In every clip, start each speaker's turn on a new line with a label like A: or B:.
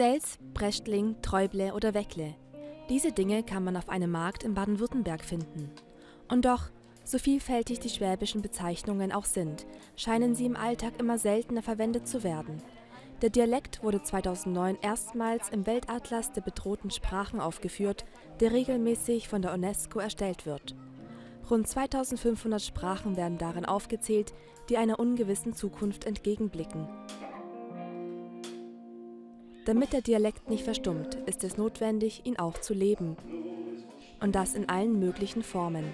A: Sels, Brechtling, Träuble oder Weckle. Diese Dinge kann man auf einem Markt in Baden-Württemberg finden. Und doch, so vielfältig die schwäbischen Bezeichnungen auch sind, scheinen sie im Alltag immer seltener verwendet zu werden. Der Dialekt wurde 2009 erstmals im Weltatlas der bedrohten Sprachen aufgeführt, der regelmäßig von der UNESCO erstellt wird. Rund 2500 Sprachen werden darin aufgezählt, die einer ungewissen Zukunft entgegenblicken. Damit der Dialekt nicht verstummt, ist es notwendig, ihn auch zu leben. Und das in allen möglichen Formen.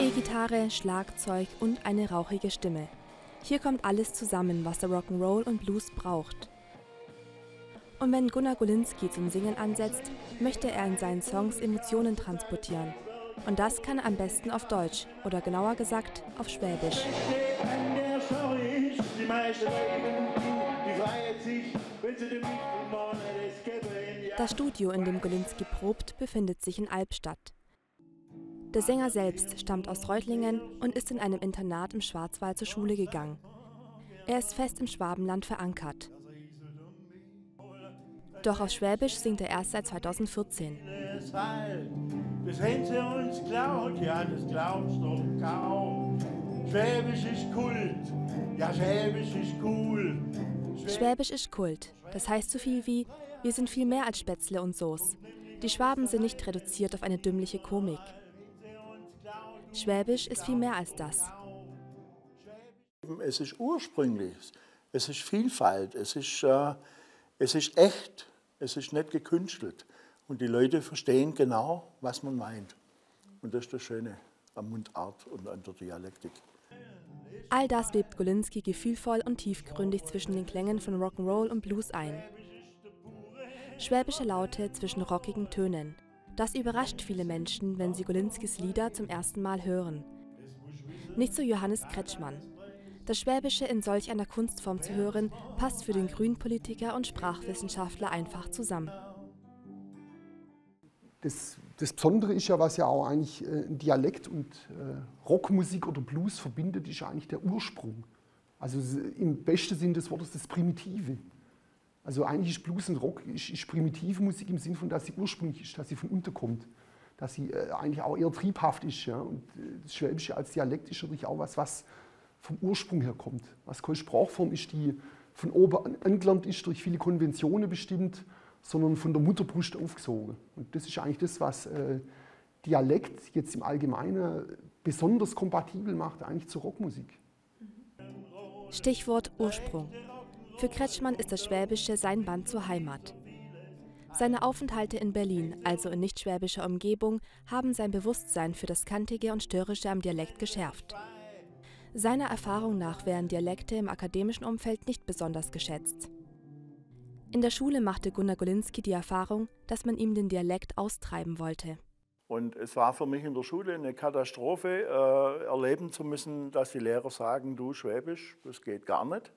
A: E-Gitarre, Schlagzeug und eine rauchige Stimme. Hier kommt alles zusammen, was der Rock'n'Roll und Blues braucht. Und wenn Gunnar Golinski zum Singen ansetzt, möchte er in seinen Songs Emotionen transportieren. Und das kann er am besten auf Deutsch oder genauer gesagt auf Schwäbisch. Das Studio, in dem Golinski probt, befindet sich in Albstadt. Der Sänger selbst stammt aus Reutlingen und ist in einem Internat im Schwarzwald zur Schule gegangen. Er ist fest im Schwabenland verankert. Doch auf Schwäbisch singt er erst seit 2014. Das haben sie uns geklaut, ja, das glaubst du kaum. Schwäbisch ist Kult, ja, Schwäbisch ist cool. Schwäbisch ist Kult. Das heißt so viel wie, wir sind viel mehr als Spätzle und Soße. Die Schwaben sind nicht reduziert auf eine dümmliche Komik. Schwäbisch ist viel mehr als das.
B: Es ist ursprünglich, es ist Vielfalt, es ist, äh, es ist echt, es ist nicht gekünstelt. Und die Leute verstehen genau, was man meint. Und das ist das Schöne am Mundart und an der Dialektik.
A: All das webt Golinski gefühlvoll und tiefgründig zwischen den Klängen von Rock'n'Roll und Blues ein. Schwäbische Laute zwischen rockigen Tönen, das überrascht viele Menschen, wenn sie Golinskis Lieder zum ersten Mal hören. Nicht so Johannes Kretschmann. Das Schwäbische in solch einer Kunstform zu hören, passt für den Grünpolitiker und Sprachwissenschaftler einfach zusammen.
C: Das, das, Besondere ist ja, was ja auch eigentlich äh, Dialekt und äh, Rockmusik oder Blues verbindet, ist ja eigentlich der Ursprung. Also im besten Sinn des Wortes das Primitive. Also eigentlich ist Blues und Rock ist, ist primitive Musik im Sinne von, dass sie ursprünglich ist, dass sie von unten kommt, dass sie äh, eigentlich auch eher triebhaft ist. Ja? Und äh, das Schwäbische als Dialekt ist natürlich auch was, was vom Ursprung her kommt. Was keine Sprachform ist, die von oben angelernt ist, durch viele Konventionen bestimmt, sondern von der Mutterbrust aufgesogen. Und das ist eigentlich das, was äh, Dialekt jetzt im Allgemeinen besonders kompatibel macht eigentlich zur Rockmusik.
A: Stichwort Ursprung. Für Kretschmann ist das Schwäbische sein Band zur Heimat. Seine Aufenthalte in Berlin, also in nicht-schwäbischer Umgebung, haben sein Bewusstsein für das Kantige und Störrische am Dialekt geschärft. Seiner Erfahrung nach werden Dialekte im akademischen Umfeld nicht besonders geschätzt. In der Schule machte Gunnar Golinski die Erfahrung, dass man ihm den Dialekt austreiben wollte.
B: Und es war für mich in der Schule eine Katastrophe, äh, erleben zu müssen, dass die Lehrer sagen, du Schwäbisch, das geht gar nicht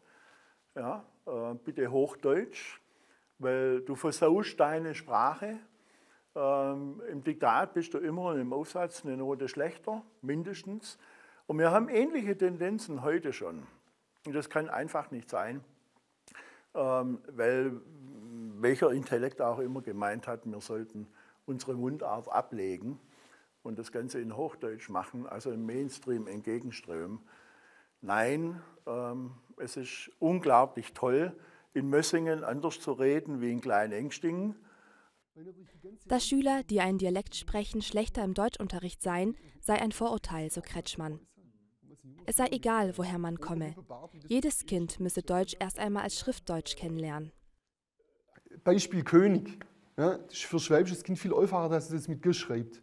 B: ja, äh, bitte Hochdeutsch, weil du versaust deine Sprache. Ähm, Im Diktat bist du immer im Aufsatz eine Note schlechter, mindestens. Und wir haben ähnliche Tendenzen heute schon. Und das kann einfach nicht sein, ähm, weil welcher Intellekt auch immer gemeint hat, wir sollten unsere Mundart ablegen und das Ganze in Hochdeutsch machen, also im Mainstream entgegenströmen. Nein, ähm, es ist unglaublich toll, in Mössingen anders zu reden wie in Klein-Engstingen.
A: Dass Schüler, die einen Dialekt sprechen, schlechter im Deutschunterricht seien, sei ein Vorurteil, so Kretschmann. Es sei egal, woher man komme. Jedes Kind müsse Deutsch erst einmal als Schriftdeutsch kennenlernen.
C: Beispiel König. Ja, das ist für schwäbisches Kind viel einfacher, dass es das mit G schreibt,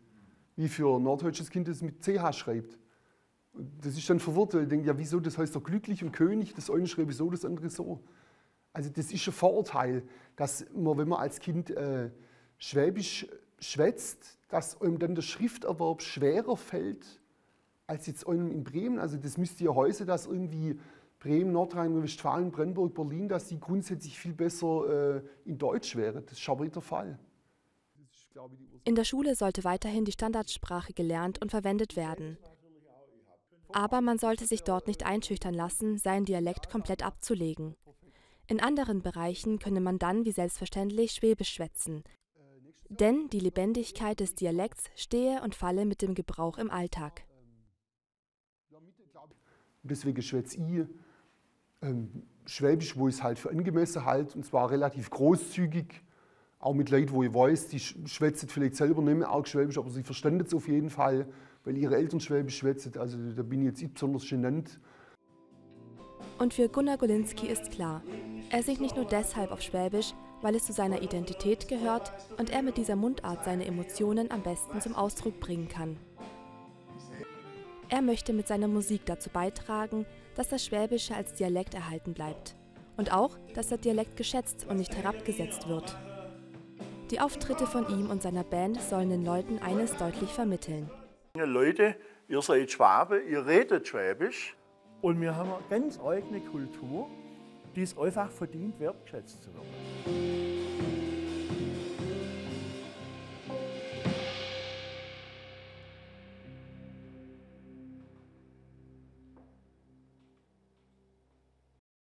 C: wie für norddeutsches Kind es mit CH schreibt. Das ist dann verwirrt, weil ich denke, ja wieso, das heißt doch glücklich und König, das eine schreibe so, das andere so. Also das ist ein Vorurteil, dass man, wenn man als Kind äh, Schwäbisch schwätzt, dass einem dann der Schrifterwerb schwerer fällt als jetzt einem in Bremen. Also das müsste ja heute, dass irgendwie Bremen, Nordrhein-Westfalen, Brandenburg, Berlin, dass die grundsätzlich viel besser äh, in Deutsch wäre. Das ist aber nicht der Fall.
A: In der Schule sollte weiterhin die Standardsprache gelernt und verwendet werden. Aber man sollte sich dort nicht einschüchtern lassen, seinen Dialekt komplett abzulegen. In anderen Bereichen könne man dann wie selbstverständlich Schwäbisch schwätzen. Denn die Lebendigkeit des Dialekts stehe und falle mit dem Gebrauch im Alltag.
C: Deswegen schwätze ich ähm, Schwäbisch, wo ich es halt für angemessen halte, und zwar relativ großzügig, auch mit Leuten, wo ich weiß, die schwätzen vielleicht selber nicht mehr arg Schwäbisch, aber sie verstehen es auf jeden Fall, weil ihre Eltern Schwäbisch schwätzen. Also da bin ich jetzt nicht besonders genannt.
A: Und für Gunnar Golinski ist klar, er singt nicht nur deshalb auf Schwäbisch, weil es zu seiner Identität gehört und er mit dieser Mundart seine Emotionen am besten zum Ausdruck bringen kann. Er möchte mit seiner Musik dazu beitragen, dass das Schwäbische als Dialekt erhalten bleibt. Und auch, dass der Dialekt geschätzt und nicht herabgesetzt wird. Die Auftritte von ihm und seiner Band sollen den Leuten eines deutlich vermitteln.
B: Leute, ihr seid Schwabe, ihr redet Schwäbisch. Und wir haben eine ganz eigene Kultur, die es einfach verdient, wertgeschätzt zu werden.